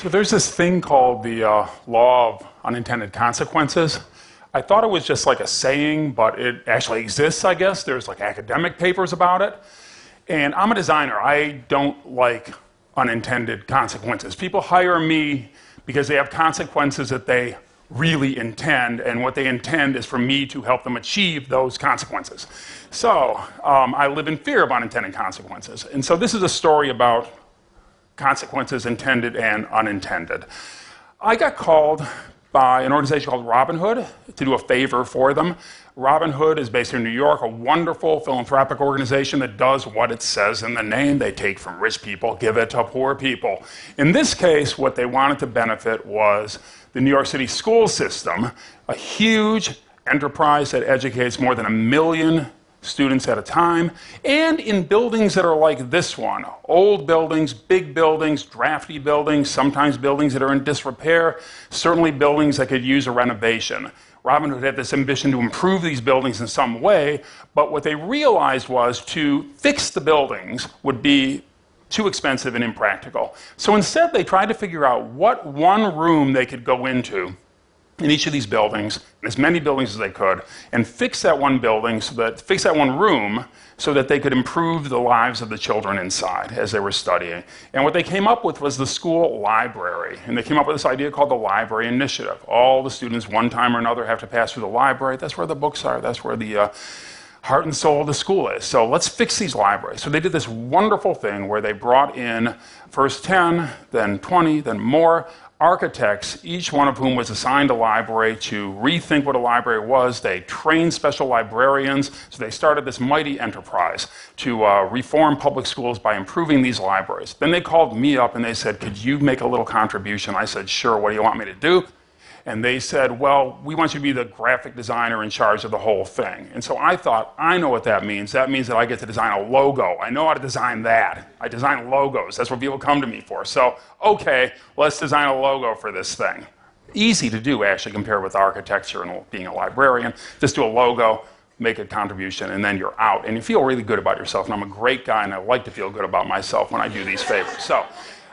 So there's this thing called the uh, law of unintended consequences. I thought it was just like a saying, but it actually exists, I guess. There's like academic papers about it. And I'm a designer. I don't like unintended consequences. People hire me because they have consequences that they really intend, and what they intend is for me to help them achieve those consequences. So um, I live in fear of unintended consequences. And so this is a story about consequences intended and unintended. I got called by an organization called Robin Hood to do a favor for them. Robin Hood is based in New York, a wonderful philanthropic organization that does what it says in the name. They take from rich people, give it to poor people. In this case, what they wanted to benefit was the New York City school system, a huge enterprise that educates more than a million students at a time, and in buildings that are like this one old buildings, big buildings, drafty buildings, sometimes buildings that are in disrepair, certainly buildings that could use a renovation. Robin had this ambition to improve these buildings in some way, but what they realized was to fix the buildings would be too expensive and impractical. So instead, they tried to figure out what one room they could go into in each of these buildings, as many buildings as they could, and fix that one building so that fix that one room so that they could improve the lives of the children inside as they were studying. And what they came up with was the school library. And they came up with this idea called the library initiative. All the students, one time or another, have to pass through the library. That's where the books are. That's where the uh, heart and soul of the school is. So let's fix these libraries. So they did this wonderful thing where they brought in first 10, then 20, then more architects, each one of whom was assigned a library to rethink what a library was. They trained special librarians, so they started this mighty enterprise to uh, reform public schools by improving these libraries. Then they called me up and they said, Could you make a little contribution? I said, Sure, what do you want me to do? And they said, Well, we want you to be the graphic designer in charge of the whole thing. And so I thought, I know what that means. That means that I get to design a logo. I know how to design that. I design logos. That's what people come to me for. So, okay, let's design a logo for this thing. Easy to do, actually, compared with architecture and being a librarian. Just do a logo, make a contribution, and then you're out. And you feel really good about yourself. And I'm a great guy, and I like to feel good about myself when I do these favors. So,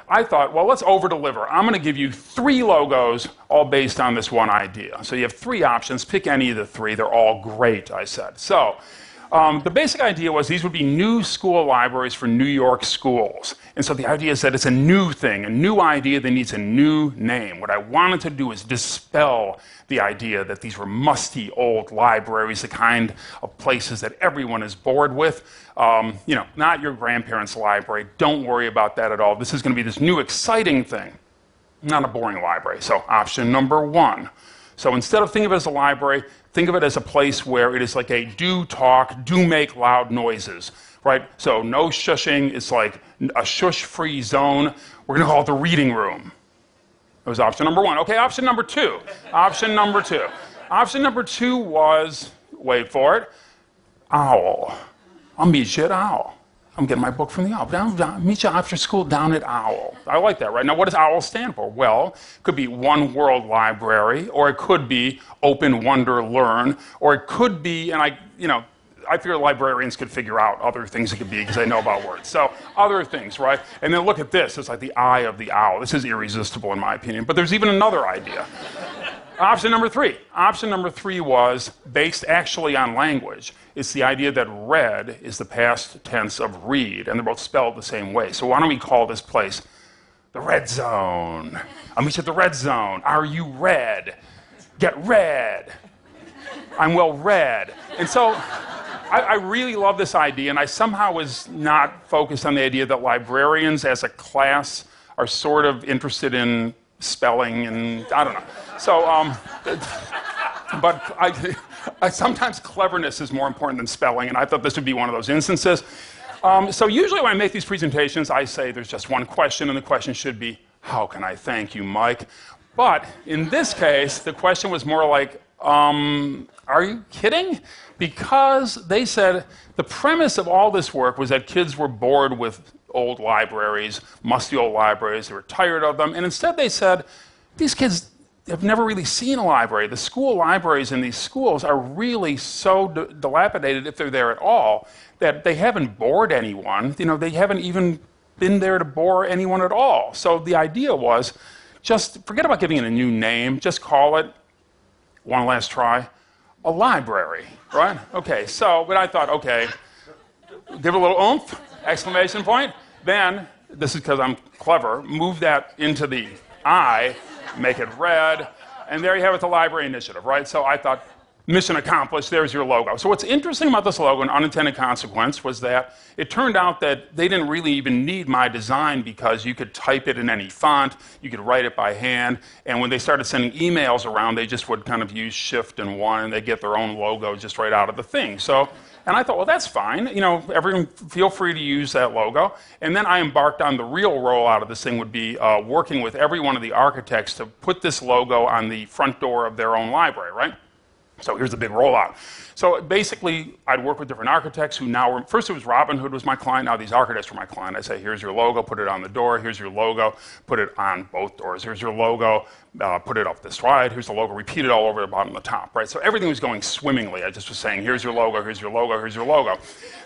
I thought, well, let's over deliver. I'm going to give you three logos, all based on this one idea. So you have three options. Pick any of the three. They're all great, I said. So um, the basic idea was these would be new school libraries for New York schools. And so the idea is that it's a new thing, a new idea that needs a new name. What I wanted to do is dispel the idea that these were musty old libraries, the kind of places that everyone is bored with. Um, you know, not your grandparents' library. Don't worry about that at all. This is going to be this new exciting thing, not a boring library. So, option number one. So, instead of thinking of it as a library, think of it as a place where it is like a do talk, do make loud noises, right? So, no shushing. It's like a shush free zone. We're going to call it the reading room. That was option number one. Okay, option number two. option number two. Option number two was wait for it, owl. Meet you at Owl. I'm getting my book from the Owl. Down, down, meet you after school down at Owl. I like that, right? Now, what does Owl stand for? Well, it could be One World Library, or it could be Open Wonder Learn, or it could be, and I, you know, I figure librarians could figure out other things it could be because they know about words. So other things, right? And then look at this. It's like the eye of the owl. This is irresistible in my opinion. But there's even another idea. Option number three. Option number three was based actually on language. It's the idea that red is the past tense of read, and they're both spelled the same way. So why don't we call this place the red zone? I'm meet you at the red zone. Are you red? Get red. I'm well read. And so I, I, really love this idea, and I somehow was not focused on the idea that librarians as a class are sort of interested in spelling and I don't know. So, um, but I, I, sometimes cleverness is more important than spelling, and I thought this would be one of those instances. Um, so, usually when I make these presentations, I say there's just one question, and the question should be, How can I thank you, Mike? But in this case, the question was more like, um, Are you kidding? because they said the premise of all this work was that kids were bored with old libraries, musty old libraries, they were tired of them, and instead they said, these kids have never really seen a library. The school libraries in these schools are really so dilapidated, if they're there at all, that they haven't bored anyone. You know, they haven't even been there to bore anyone at all. So the idea was just forget about giving it a new name. Just call it, one last try, a library, right? Okay, so, but I thought, okay, give it a little oomph, exclamation point. Then, this is because I'm clever, move that into the I, make it red, and there you have it, the library initiative, right? So I thought, mission accomplished, there's your logo. So what's interesting about this logo, an unintended consequence, was that it turned out that they didn't really even need my design because you could type it in any font, you could write it by hand, and when they started sending emails around, they just would kind of use shift and one, and they get their own logo just right out of the thing. So and I thought, well, that's fine. You know, everyone feel free to use that logo. And then I embarked on the real rollout of this thing would be uh, working with every one of the architects to put this logo on the front door of their own library, right? So here's the big rollout. So basically, I'd work with different architects who now were, first it was Robin Hood was my client, now these architects were my client. I say, here's your logo, put it on the door, here's your logo, put it on both doors, here's your logo, uh, put it up this slide, here's the logo, repeat it all over the bottom and the top, right? So everything was going swimmingly. I just was saying, here's your logo, here's your logo, here's your logo.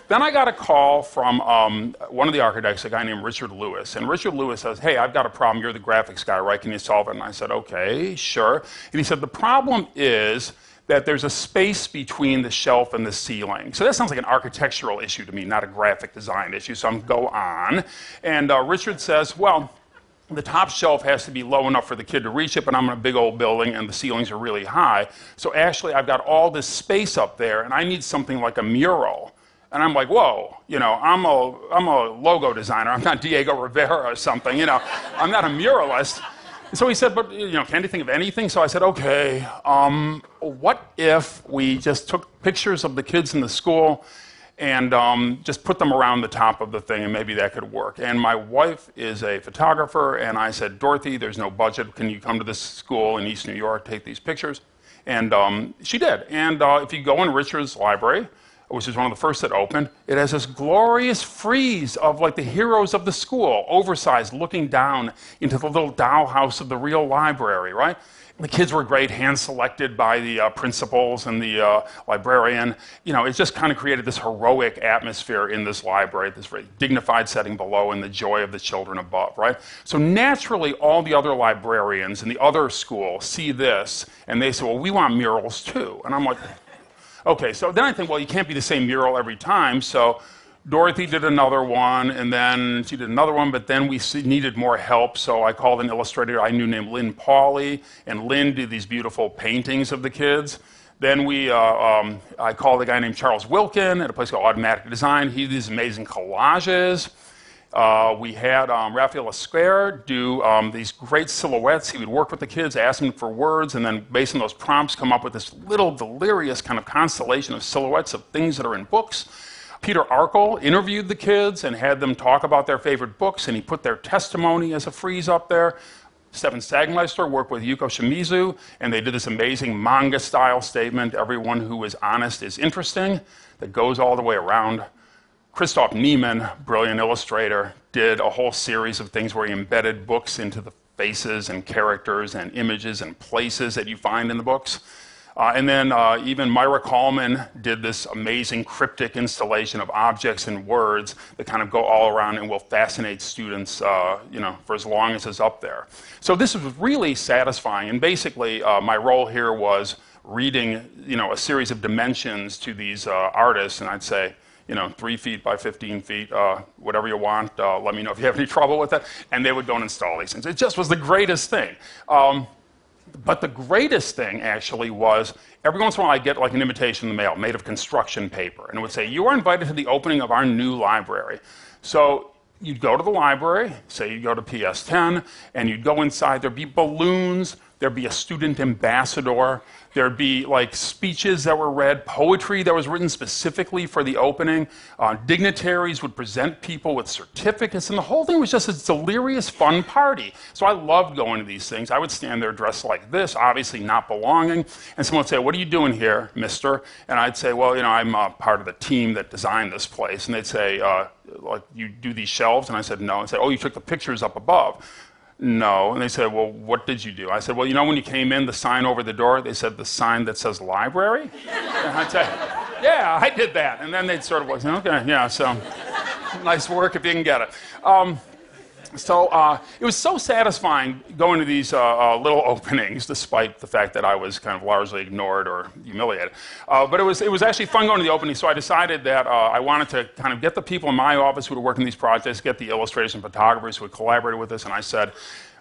Then I got a call from um, one of the architects, a guy named Richard Lewis. And Richard Lewis says, Hey, I've got a problem. You're the graphics guy, right? Can you solve it? And I said, Okay, sure. And he said, The problem is, that there's a space between the shelf and the ceiling. So that sounds like an architectural issue to me, not a graphic design issue. So I'm go on. And uh, Richard says, well, the top shelf has to be low enough for the kid to reach it, but I'm in a big old building and the ceilings are really high. So actually, I've got all this space up there, and I need something like a mural. And I'm like, whoa, you know, I'm a, I'm a logo designer. I'm not Diego Rivera or something, you know, I'm not a muralist. So he said, but, you know, can you think of anything? So I said, okay, um, what if we just took pictures of the kids in the school and um, just put them around the top of the thing and maybe that could work. And my wife is a photographer, and I said, Dorothy, there's no budget. Can you come to this school in East New York, take these pictures? And um, she did. And uh, if you go in Richard's library, which is one of the first that opened, it has this glorious frieze of like the heroes of the school, oversized, looking down into the little dollhouse of the real library, right? The kids were great, hand selected by the uh, principals and the uh, librarian. You know, it just kind of created this heroic atmosphere in this library, this very dignified setting below, and the joy of the children above, right? So naturally, all the other librarians in the other school see this, and they say, well, we want murals too. And I'm like, Okay, so then I think, well, you can't be the same mural every time. So Dorothy did another one, and then she did another one, but then we needed more help. So I called an illustrator I knew named Lynn Pauley, and Lynn did these beautiful paintings of the kids. Then we, uh, um, I called a guy named Charles Wilkin at a place called Automatic Design. He did these amazing collages. Uh, we had um, Rafael Esquer do um, these great silhouettes. He would work with the kids, ask them for words, and then based on those prompts, come up with this little delirious kind of constellation of silhouettes of things that are in books. Peter Arkle interviewed the kids and had them talk about their favorite books, and he put their testimony as a frieze up there. Stefan Sagmeister worked with Yuko Shimizu, and they did this amazing manga style statement everyone who is honest is interesting, that goes all the way around. Christoph Niemann, brilliant illustrator, did a whole series of things where he embedded books into the faces and characters and images and places that you find in the books. Uh, and then uh, even Maira Kalman did this amazing cryptic installation of objects and words that kind of go all around and will fascinate students, uh, you know, for as long as it's up there. So this was really satisfying. And basically, uh, my role here was reading, you know, a series of dimensions to these uh, artists, and I'd say, you know, three feet by 15 feet, uh, whatever you want. Uh, let me know if you have any trouble with it. And they would go and install these things. It just was the greatest thing. Um, but the greatest thing actually was every once in a while I get like an invitation in the mail made of construction paper, and it would say, You are invited to the opening of our new library. So you'd go to the library, say you go to PS 10, and you'd go inside, there'd be balloons, there'd be a student ambassador, There'd be like speeches that were read, poetry that was written specifically for the opening. Uh, dignitaries would present people with certificates, and the whole thing was just a delirious, fun party. So I loved going to these things. I would stand there dressed like this, obviously not belonging, and someone would say, What are you doing here, mister? And I'd say, Well, you know, I'm uh, part of the team that designed this place. And they'd say, uh, like, you do these shelves? And I said, No. And say, Oh, you took the pictures up above. No. And they said, Well, what did you do? I said, Well, you know, when you came in, the sign over the door, they said, The sign that says library? And I'd say, Yeah, I did that. And then they'd sort of like, Okay, yeah, so nice work if you can get it. Um, So uh, it was so satisfying going to these uh, uh, little openings, despite the fact that I was kind of largely ignored or humiliated. Uh, but it was, it was actually fun going to the opening, so I decided that uh, I wanted to kind of get the people in my office who were working these projects, get the illustrators and photographers who had collaborated with us, and I said,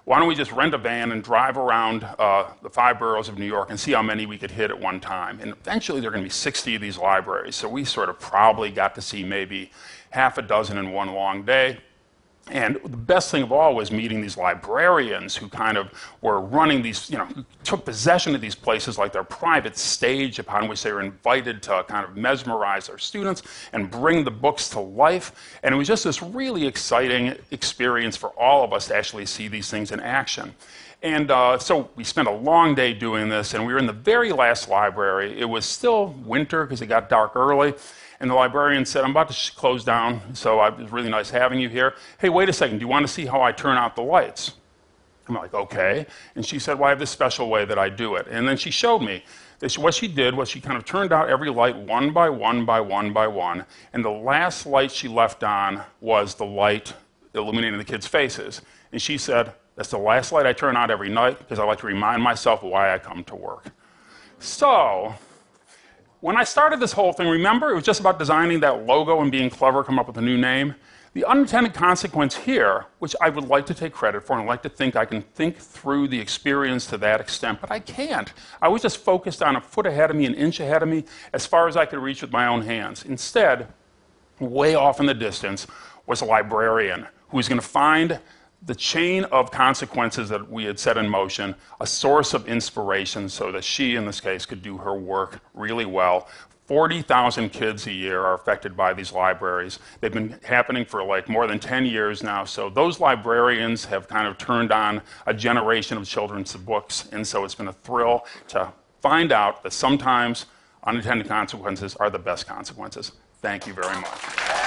why don't we just rent a van and drive around uh, the five boroughs of New York and see how many we could hit at one time? And eventually there are going to be 60 of these libraries, so we sort of probably got to see maybe half a dozen in one long day. And the best thing of all was meeting these librarians who kind of were running these, you know, took possession of these places like their private stage upon which they were invited to kind of mesmerize their students and bring the books to life. And it was just this really exciting experience for all of us to actually see these things in action. And uh, so we spent a long day doing this, and we were in the very last library. It was still winter because it got dark early. And the librarian said, I'm about to close down, so it was really nice having you here. Hey, wait a second, do you want to see how I turn out the lights? I'm like, okay. And she said, well, I have this special way that I do it. And then she showed me. This, what she did was she kind of turned out every light one by one by one by one. And the last light she left on was the light illuminating the kids' faces. And she said, that's the last light I turn out every night because I like to remind myself why I come to work. So, when I started this whole thing, remember it was just about designing that logo and being clever, come up with a new name? The unintended consequence here, which I would like to take credit for and I'd like to think I can think through the experience to that extent, but I can't. I was just focused on a foot ahead of me, an inch ahead of me, as far as I could reach with my own hands. Instead, way off in the distance was a librarian who was going to find the chain of consequences that we had set in motion, a source of inspiration so that she, in this case, could do her work really well. 40,000 kids a year are affected by these libraries. They've been happening for like more than 10 years now. So those librarians have kind of turned on a generation of children's books. And so it's been a thrill to find out that sometimes unintended consequences are the best consequences. Thank you very much.